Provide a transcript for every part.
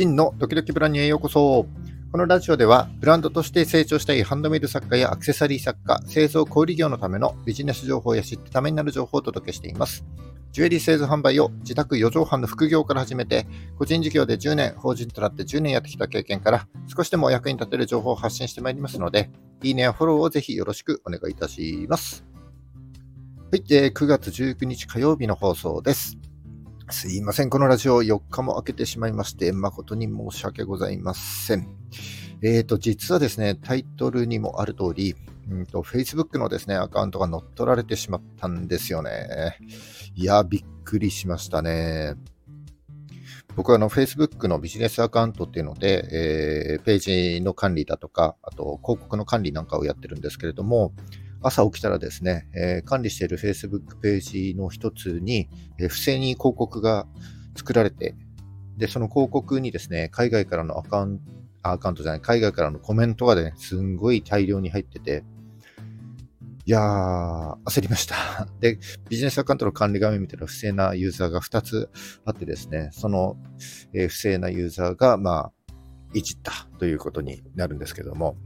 真のドキドキブランニュへようこそ。このラジオでは、ブランドとして成長したいハンドメイド作家やアクセサリー作家、製造小売業のためのビジネス情報や知ってためになる情報をお届けしています。ジュエリー製造販売を自宅4畳半の副業から始めて、個人事業で10年、法人となって10年やってきた経験から、少しでもお役に立てる情報を発信してまいりますので、いいねやフォローをぜひよろしくお願いいたします。はい、えー、9月19日火曜日の放送です。すいません。このラジオ4日も開けてしまいまして、誠に申し訳ございません。えっ、ー、と、実はですね、タイトルにもある通り、うんと、Facebook のですね、アカウントが乗っ取られてしまったんですよね。いや、びっくりしましたね。僕はあの Facebook のビジネスアカウントっていうので、えー、ページの管理だとか、あと広告の管理なんかをやってるんですけれども、朝起きたらですね、えー、管理している Facebook ページの一つに、えー、不正に広告が作られて、で、その広告にですね、海外からのアカウント、アカウントじゃない、海外からのコメントがね、すんごい大量に入ってて、いやー、焦りました。で、ビジネスアカウントの管理画面見たら不正なユーザーが2つあってですね、その、えー、不正なユーザーが、まあ、いじったということになるんですけども、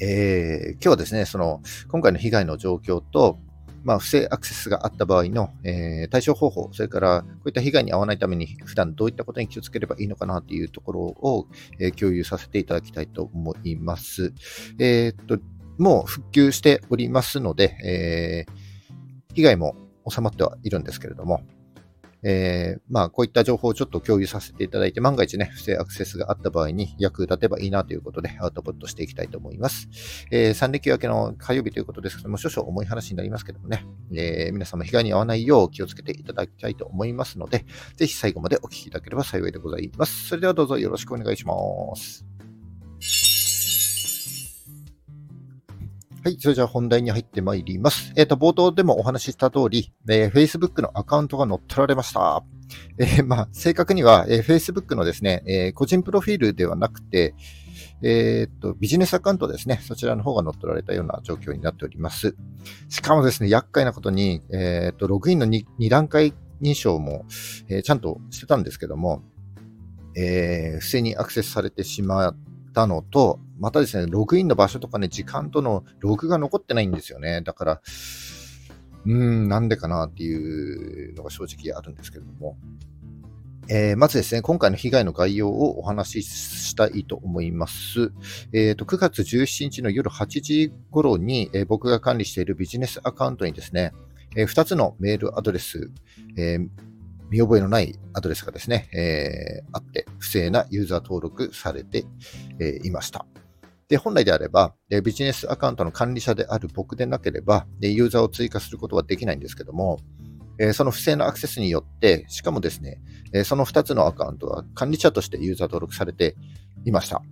えー、今日はですね、その、今回の被害の状況と、まあ、不正アクセスがあった場合の、えー、対処方法、それからこういった被害に遭わないために普段どういったことに気をつければいいのかなというところを、えー、共有させていただきたいと思います。えー、っと、もう復旧しておりますので、え、被害も収まってはいるんですけれども、えー、まあ、こういった情報をちょっと共有させていただいて、万が一ね、不正アクセスがあった場合に役立てばいいなということで、アウトプットしていきたいと思います。えー、3連休明けの火曜日ということですけども、少々重い話になりますけどもね、えー、皆様被害に遭わないよう気をつけていただきたいと思いますので、ぜひ最後までお聞きいただければ幸いでございます。それではどうぞよろしくお願いします。はい。それじゃあ本題に入ってまいります。えっ、ー、と、冒頭でもお話しした通り、えー、Facebook のアカウントが乗っ取られました。えー、まあ、正確には、え、Facebook のですね、え、個人プロフィールではなくて、えっ、と、ビジネスアカウントですね。そちらの方が乗っ取られたような状況になっております。しかもですね、厄介なことに、えっ、と、ログインの 2, 2段階認証も、えちゃんとしてたんですけども、え不正にアクセスされてしまったのと、またですね、ログインの場所とかね、時間とのログが残ってないんですよね。だから、うーん、なんでかなっていうのが正直あるんですけれども。えー、まずですね、今回の被害の概要をお話ししたいと思います。えーと、9月17日の夜8時頃に、えー、僕が管理しているビジネスアカウントにですね、えー、2つのメールアドレス、えー、見覚えのないアドレスがですね、えー、あって、不正なユーザー登録されて、えー、いました。で、本来であれば、ビジネスアカウントの管理者である僕でなければ、ユーザーを追加することはできないんですけども、その不正なアクセスによって、しかもですね、その2つのアカウントは管理者としてユーザー登録されていました。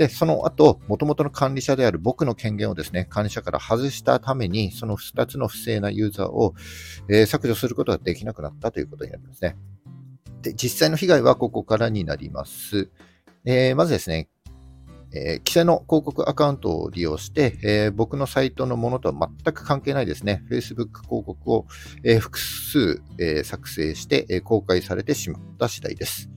で、その後、元々の管理者である僕の権限をですね、管理者から外したために、その2つの不正なユーザーを、えー、削除することができなくなったということになりますね。で、実際の被害はここからになります。えー、まずですね、えー、規制の広告アカウントを利用して、えー、僕のサイトのものとは全く関係ないですね、Facebook 広告を、えー、複数、え作成して、え公開されてしまった次第です。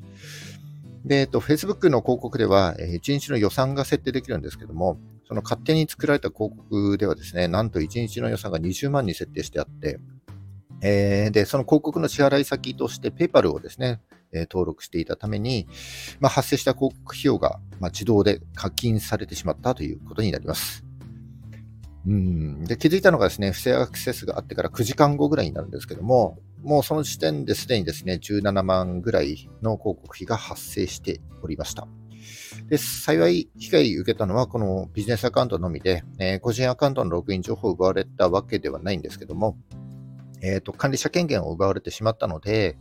で、えっと、Facebook の広告では、えー、1日の予算が設定できるんですけども、その勝手に作られた広告ではですね、なんと1日の予算が20万に設定してあって、えー、で、その広告の支払い先として PayPal をですね、登録していたために、まあ、発生した広告費用が、まあ、自動で課金されてしまったということになります。で気づいたのがですね、不正アクセスがあってから9時間後ぐらいになるんですけども、もうその時点ですでにですね、17万ぐらいの広告費が発生しておりました。で幸い、被害を受けたのはこのビジネスアカウントのみで、えー、個人アカウントのログイン情報を奪われたわけではないんですけども、えーと、管理者権限を奪われてしまったので、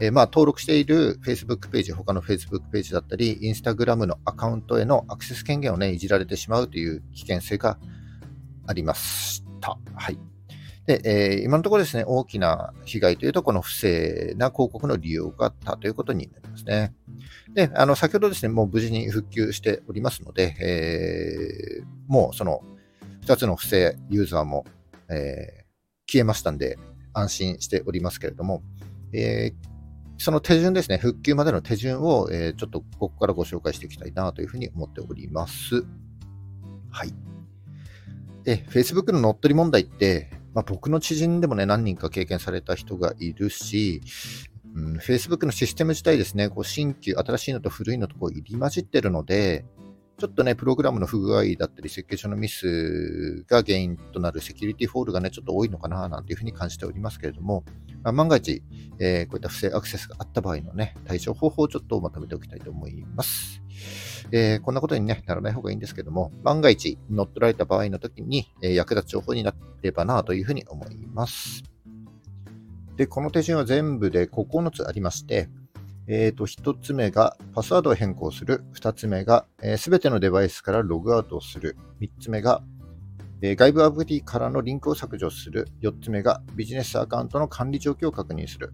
えー、まあ、登録している Facebook ページ、他の Facebook ページだったり、Instagram のアカウントへのアクセス権限をね、いじられてしまうという危険性がありました。はい。で、えー、今のところですね、大きな被害というと、この不正な広告の利用があったということになりますね。で、あの、先ほどですね、もう無事に復旧しておりますので、えー、もうその2つの不正ユーザーも、えー、消えましたんで、安心しておりますけれども、えー、その手順ですね、復旧までの手順を、えー、ちょっとここからご紹介していきたいなというふうに思っております。はい。で、Facebook の乗っ取り問題って、まあ、僕の知人でもね、何人か経験された人がいるし、うん、Facebook のシステム自体ですね、こう新旧、新しいのと古いのとこう入り混じってるので、ちょっとね、プログラムの不具合だったり、設計書のミスが原因となるセキュリティフォールがね、ちょっと多いのかな、なんていうふうに感じておりますけれども、まあ、万が一、えー、こういった不正アクセスがあった場合のね、対処方法をちょっとまとめておきたいと思います。えー、こんなことに、ね、ならない方がいいんですけども、万が一乗っ取られた場合の時に、えー、役立つ情報になればなというふうに思います。で、この手順は全部で9つありまして、え、ー、と、1つ目がパスワードを変更する。2つ目がすべ、えー、てのデバイスからログアウトをする。3つ目が、え、外部アプリからのリンクを削除する。4つ目がビジネスアカウントの管理状況を確認する。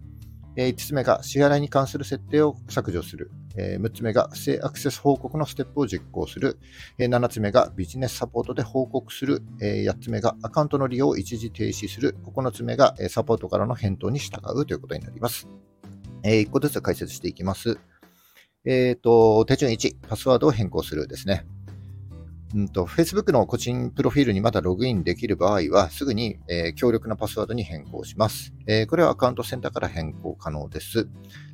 え、5つ目が支払いに関する設定を削除する。え、6つ目が不正アクセス報告のステップを実行する。え、7つ目がビジネスサポートで報告する。え、8つ目がアカウントの利用を一時停止する。9つ目がサポートからの返答に従うということになります。え、1個ずつ解説していきます。えっ、ー、と、手順1、パスワードを変更するですね。うんと、Facebook の個人プロフィールにまだログインできる場合は、すぐに、えー、強力なパスワードに変更します、えー、これはアカウントセンターから変更可能です。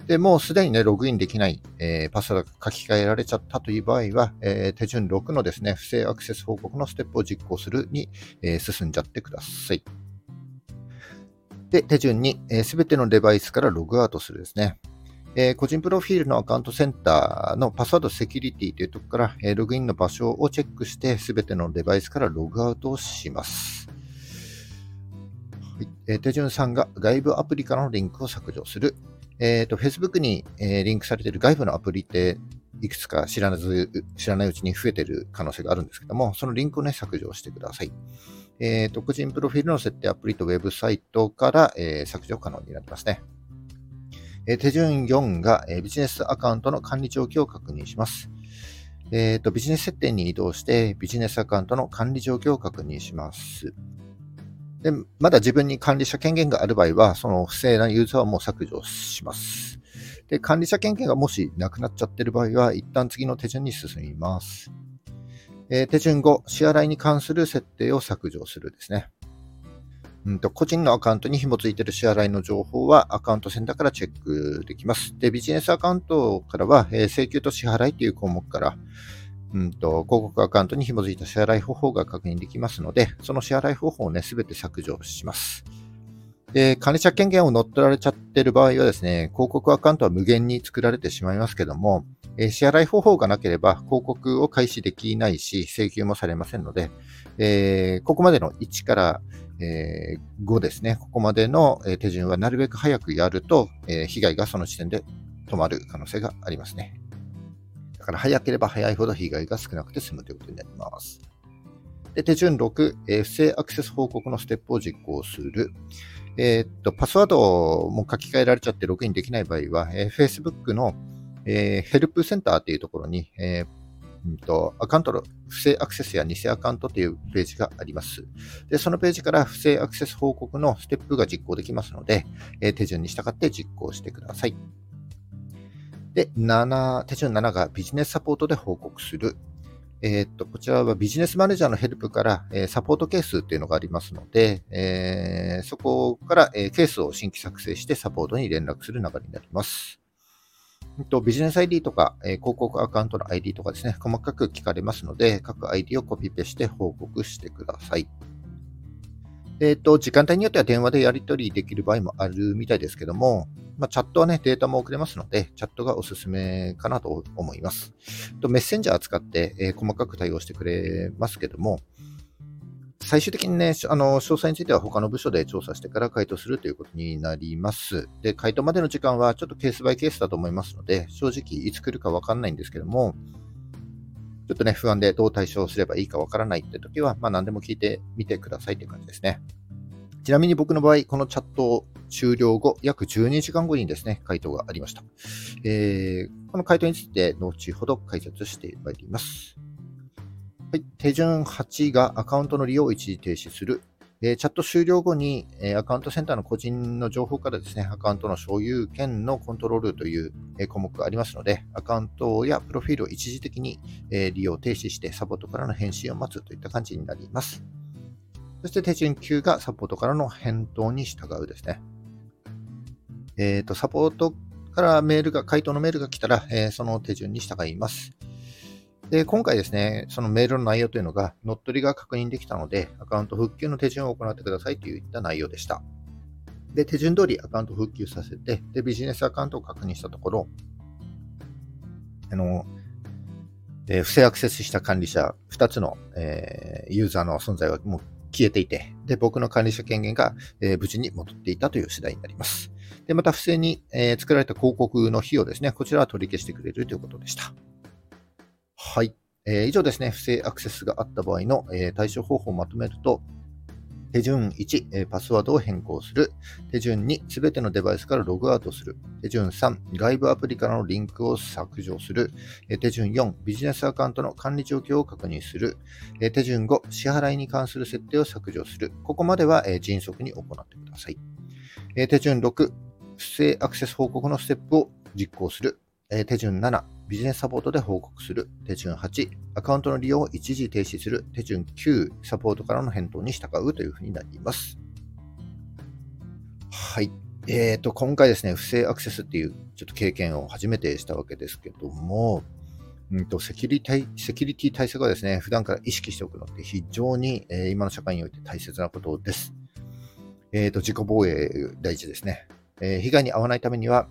で、もうすでにね、ログインできない、えー、パスワードが書き換えられちゃったという場合は、え手順6のですね、不正アクセス報告のステップを実行するに、え進んじゃってください。で、手順に、す、べ、てのデバイスからログアウトするですね。えー、個人プロフィールのアカウントセンターのパスワードセキュリティというところから、えー、ログインの場所をチェックして、すべてのデバイスからログアウトをします。はいえー、手順3が外部アプリからのリンクを削除する。えーと、Facebook に、え、リンクされている外部のアプリっていくつか知らず知らないうちに増えている可能性があるんですけども、そのリンクをね、削除してください。えーと、個人プロフィールの設定アプリとウェブサイトから、えー、削除可能になりますね。え手順4が、えビジネスアカウントの管理状況を確認します。えーと、ビジネス設定に移動して、ビジネスアカウントの管理状況を確認します。でまだ自分に管理者権限がある場合は、その不正なユーザーをもう削除します。で管理者権限がもしなくなっちゃってる場合は、一旦次の手順に進みます。えー、手順5、支払いに関する設定を削除するですね。うんと、個人のアカウントに紐付いている支払いの情報はアカウントセンターからチェックできます。で、ビジネスアカウントからは、えー、請求と支払いという項目から、うんと、広告アカウントに紐付いた支払い方法が確認できますので、その支払い方法をね、すべて削除します。で、管理者権限を乗っ取られちゃってる場合はですね、広告アカウントは無限に作られてしまいますけども、え、支払い方法がなければ広告を開始できないし、請求もされませんので、えー、ここまでの1からえ、5ですね。ここまでの手順はなるべく早くやると、え、被害がその時点で止まる可能性がありますね。だから早ければ早いほど被害が少なくて済むということになります。で手順6、え、不正アクセス報告のステップを実行する。えー、っと、パスワードも書き換えられちゃってログインできない場合は、え、Facebook の、え、ヘルプセンターというところに、えうんと、アカウントの不正アクセスや偽アカウントというページがあります。で、そのページから不正アクセス報告のステップが実行できますので、えー、手順に従って実行してください。で、7、手順7がビジネスサポートで報告する。えー、っと、こちらはビジネスマネージャーのヘルプから、えー、サポートケースっていうのがありますので、えー、そこから、えケースを新規作成してサポートに連絡する流れになります。とビジネス ID とか、え、広告アカウントの ID とかですね、細かく聞かれますので、各 ID をコピペして報告してください。えっ、ー、と、時間帯によっては電話でやり取りできる場合もあるみたいですけども、まあ、チャットはね、データも送れますので、チャットがおすすめかなと思います。とメッセンジャー使って、えー、細かく対応してくれますけども、最終的にね、あの、詳細については他の部署で調査してから回答するということになります。で、回答までの時間はちょっとケースバイケースだと思いますので、正直いつ来るかわかんないんですけども、ちょっとね、不安でどう対処すればいいかわからないって時は、まあ何でも聞いてみてくださいって感じですね。ちなみに僕の場合、このチャット終了後、約12時間後にですね、回答がありました。えー、この回答について後ほど解説してまいります。はい、手順8がアカウントの利用を一時停止する。えー、チャット終了後に、えー、アカウントセンターの個人の情報からですね、アカウントの所有権のコントロールという、えー、項目がありますので、アカウントやプロフィールを一時的に、え利用停止してサポートからの返信を待つといった感じになります。そして手順9がサポートからの返答に従うですね。えっ、と、サポートからメールが、回答のメールが来たら、えその手順に従います。で、今回ですね、そのメールの内容というのが、乗っ取りが確認できたので、アカウント復旧の手順を行ってくださいといった内容でした。で、手順通りアカウント復旧させて、で、ビジネスアカウントを確認したところ、あの、え不正アクセスした管理者2つの、えー、ユーザーの存在はもう消えていて、で、僕の管理者権限が、えー、無事に戻っていたという次第になります。で、また不正に、えー、作られた広告の費用ですね、こちらは取り消してくれるということでした。はい。えー、以上ですね、不正アクセスがあった場合の、えー、対処方法をまとめると、手順1、えー、パスワードを変更する。手順2、すべてのデバイスからログアウトする。手順3、外部アプリからのリンクを削除する。え、手順4、ビジネスアカウントの管理状況を確認する。え、手順5、支払いに関する設定を削除する。ここまでは、え、迅速に行ってください。え、手順6、不正アクセス報告のステップを実行する。え、手順7、ビジネスサポートで報告する。手順8、アカウントの利用を一時停止する。手順9、サポートからの返答に従うというふうになります。はい。えっ、ー、と、今回ですね、不正アクセスっていうちょっと経験を初めてしたわけですけども、うんと、セキュリティ、セキュリティ対策はですね、普段から意識しておくのって非常に、えー、今の社会において大切なことです。えっ、ー、と、自己防衛大事ですね。えー、被害に遭わないためには、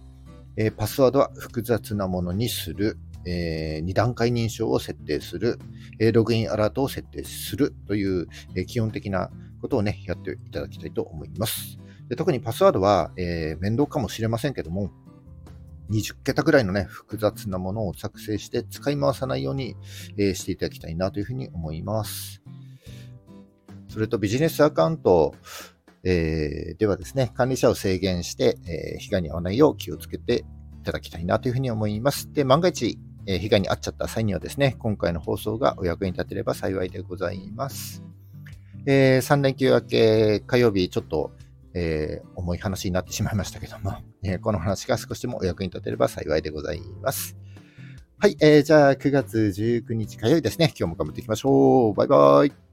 えー、パスワードは複雑なものにする。えー、2段階認証を設定する、えー、ログインアラートを設定するという、え、基本的なことをね、やっていただきたいと思います。で特にパスワードは、え、面倒かもしれませんけども、20桁ぐらいのね、複雑なものを作成して使い回さないように、え、していただきたいなというふうに思います。それとビジネスアカウント、えー、ではですね、管理者を制限して、えー、被害に遭わないよう気をつけていただきたいなというふうに思います。で、万が一、え、被害に遭っちゃった際にはですね、今回の放送がお役に立てれば幸いでございます。えー、3連休明け火曜日、ちょっと、えー、重い話になってしまいましたけども、えー、この話が少しでもお役に立てれば幸いでございます。はい、えー、じゃあ9月19日火曜日ですね、今日も頑張っていきましょう。バイバイ。